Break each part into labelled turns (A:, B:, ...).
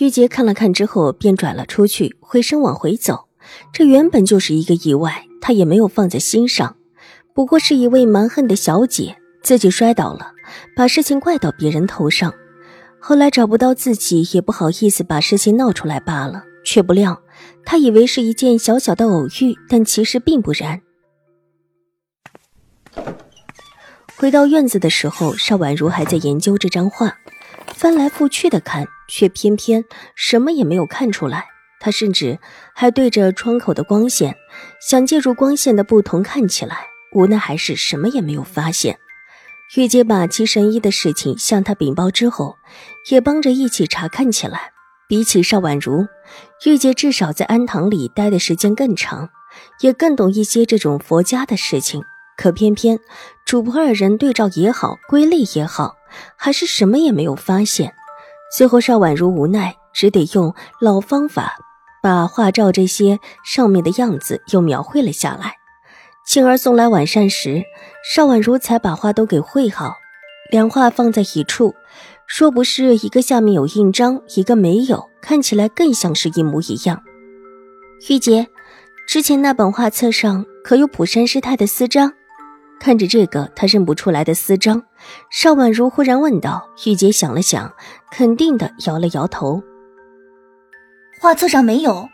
A: 玉洁看了看之后，便转了出去，回身往回走。这原本就是一个意外，她也没有放在心上。不过是一位蛮横的小姐，自己摔倒了，把事情怪到别人头上。后来找不到自己，也不好意思把事情闹出来罢了。却不料，她以为是一件小小的偶遇，但其实并不然。回到院子的时候，邵婉如还在研究这张画。翻来覆去的看，却偏偏什么也没有看出来。他甚至还对着窗口的光线，想借助光线的不同看起来，无奈还是什么也没有发现。玉洁把七神医的事情向他禀报之后，也帮着一起查看起来。比起邵婉如，玉洁至少在安堂里待的时间更长，也更懂一些这种佛家的事情。可偏偏主仆二人对照也好，归类也好。还是什么也没有发现，最后邵婉如无奈，只得用老方法把画照这些上面的样子又描绘了下来。青儿送来晚膳时，邵婉如才把画都给绘好，两画放在一处，说不是一个下面有印章，一个没有，看起来更像是一模一样。玉洁，之前那本画册上可有普山师太的私章？看着这个他认不出来的私章，邵婉如忽然问道：“玉洁想了想，肯定的摇了摇头。
B: 画册上没有，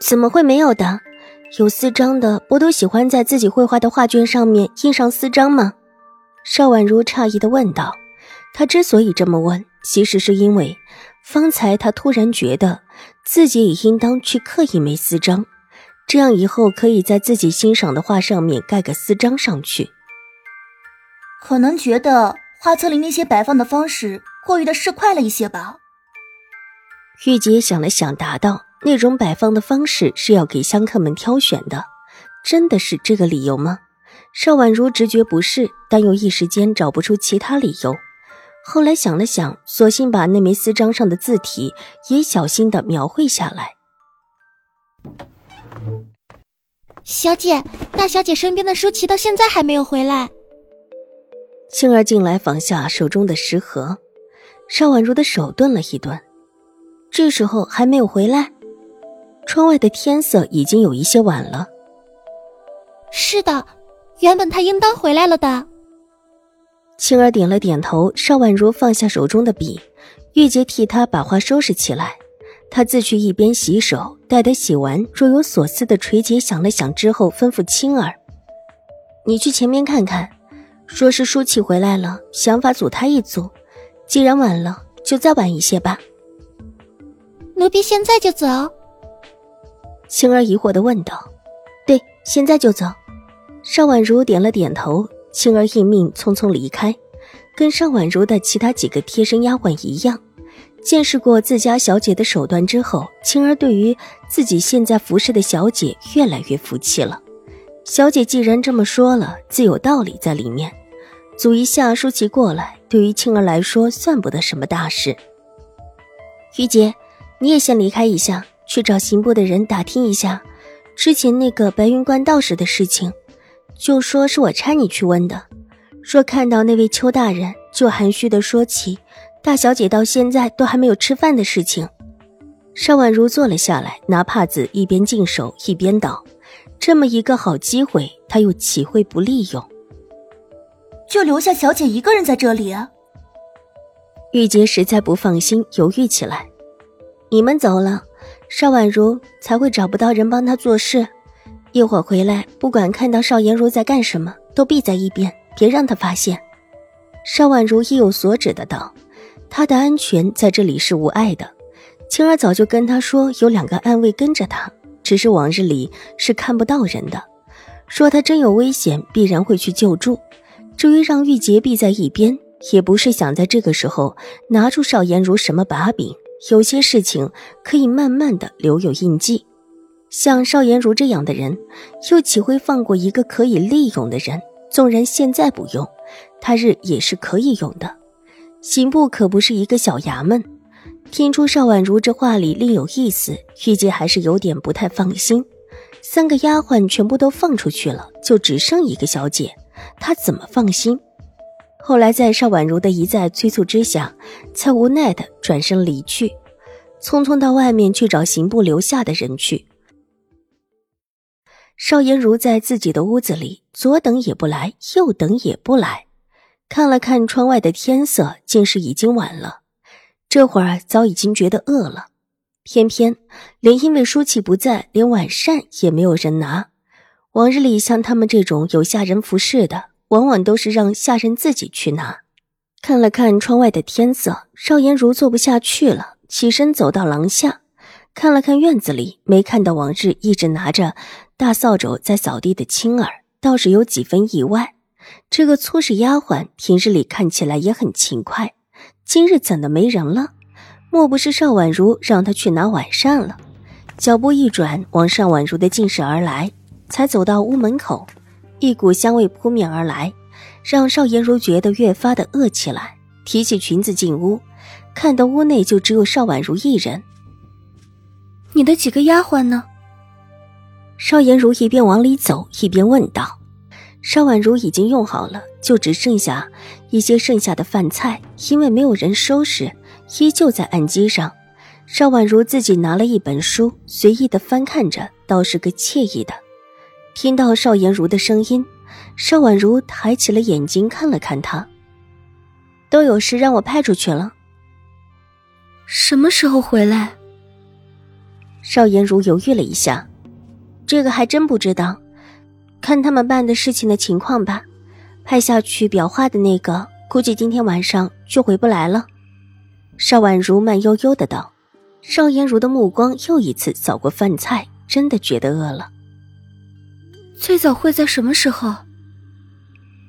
A: 怎么会没有的？有私章的不都喜欢在自己绘画的画卷上面印上私章吗？”邵婉如诧异的问道。他之所以这么问，其实是因为方才他突然觉得自己也应当去刻一枚私章。这样以后可以在自己欣赏的画上面盖个私章上去。
B: 可能觉得画册里那些摆放的方式过于的市侩了一些吧。
A: 玉洁想了想，答道：“那种摆放的方式是要给香客们挑选的，真的是这个理由吗？”邵婉如直觉不是，但又一时间找不出其他理由。后来想了想，索性把那枚私章上的字体也小心的描绘下来。
C: 小姐，大小姐身边的舒淇到现在还没有回来。
A: 青儿进来，放下手中的食盒，邵婉如的手顿了一顿。这时候还没有回来，窗外的天色已经有一些晚了。
C: 是的，原本她应当回来了的。
A: 青儿点了点头，邵婉如放下手中的笔，玉洁替她把画收拾起来。他自去一边洗手，待得洗完，若有所思的垂睫想了想之后，吩咐青儿：“你去前面看看，说是舒淇回来了，想法阻他一阻。既然晚了，就再晚一些吧。”
C: 奴婢现在就走。
A: 青儿疑惑的问道：“对，现在就走。”邵婉如点了点头。青儿应命，匆匆离开，跟邵婉如的其他几个贴身丫鬟一样。见识过自家小姐的手段之后，青儿对于自己现在服侍的小姐越来越服气了。小姐既然这么说了，自有道理在里面。阻一下舒淇过来，对于青儿来说算不得什么大事。玉洁，你也先离开一下，去找刑部的人打听一下之前那个白云观道士的事情，就说是我差你去问的。若看到那位邱大人，就含蓄的说起。大小姐到现在都还没有吃饭的事情，邵婉如坐了下来，拿帕子一边净手一边道：“这么一个好机会，她又岂会不利用？
B: 就留下小姐一个人在这里啊。”
A: 玉洁实在不放心，犹豫起来：“你们走了，邵婉如才会找不到人帮她做事。一会儿回来，不管看到邵颜如在干什么，都避在一边，别让她发现。”邵婉如意有所指的道。他的安全在这里是无碍的，青儿早就跟他说有两个暗卫跟着他，只是往日里是看不到人的，说他真有危险必然会去救助。至于让玉洁避在一边，也不是想在这个时候拿出邵颜如什么把柄，有些事情可以慢慢的留有印记。像邵颜如这样的人，又岂会放过一个可以利用的人？纵然现在不用，他日也是可以用的。刑部可不是一个小衙门，听出邵婉如这话里另有意思，玉洁还是有点不太放心。三个丫鬟全部都放出去了，就只剩一个小姐，她怎么放心？后来在邵婉如的一再催促之下，才无奈的转身离去，匆匆到外面去找刑部留下的人去。邵颜如在自己的屋子里，左等也不来，右等也不来，看了看窗外的天色，竟是已经晚了。这会儿早已经觉得饿了，偏偏连因为舒淇不在，连晚膳也没有人拿。往日里像他们这种有下人服侍的，往往都是让下人自己去拿。看了看窗外的天色，邵颜如坐不下去了，起身走到廊下。看了看院子里，没看到往日一直拿着大扫帚在扫地的青儿，倒是有几分意外。这个粗使丫鬟平日里看起来也很勤快，今日怎的没人了？莫不是邵婉如让她去拿晚膳了？脚步一转，往邵婉如的进室而来，才走到屋门口，一股香味扑面而来，让邵颜如觉得越发的饿起来。提起裙子进屋，看到屋内就只有邵婉如一人。
B: 你的几个丫鬟呢？
A: 邵颜如一边往里走一边问道。邵婉如已经用好了，就只剩下一些剩下的饭菜，因为没有人收拾，依旧在案几上。邵婉如自己拿了一本书，随意的翻看着，倒是个惬意的。听到邵颜如的声音，邵婉如抬起了眼睛看了看他。都有事让我派出去了。
B: 什么时候回来？
A: 邵颜如犹豫了一下，这个还真不知道，看他们办的事情的情况吧。派下去裱画的那个，估计今天晚上就回不来了。邵婉如慢悠悠的道。邵颜如的目光又一次扫过饭菜，真的觉得饿了。
B: 最早会在什么时候？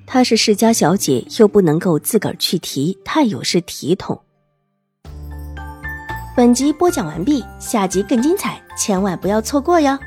A: 她是世家小姐，又不能够自个儿去提，太有失体统。本集播讲完毕，下集更精彩，千万不要错过哟。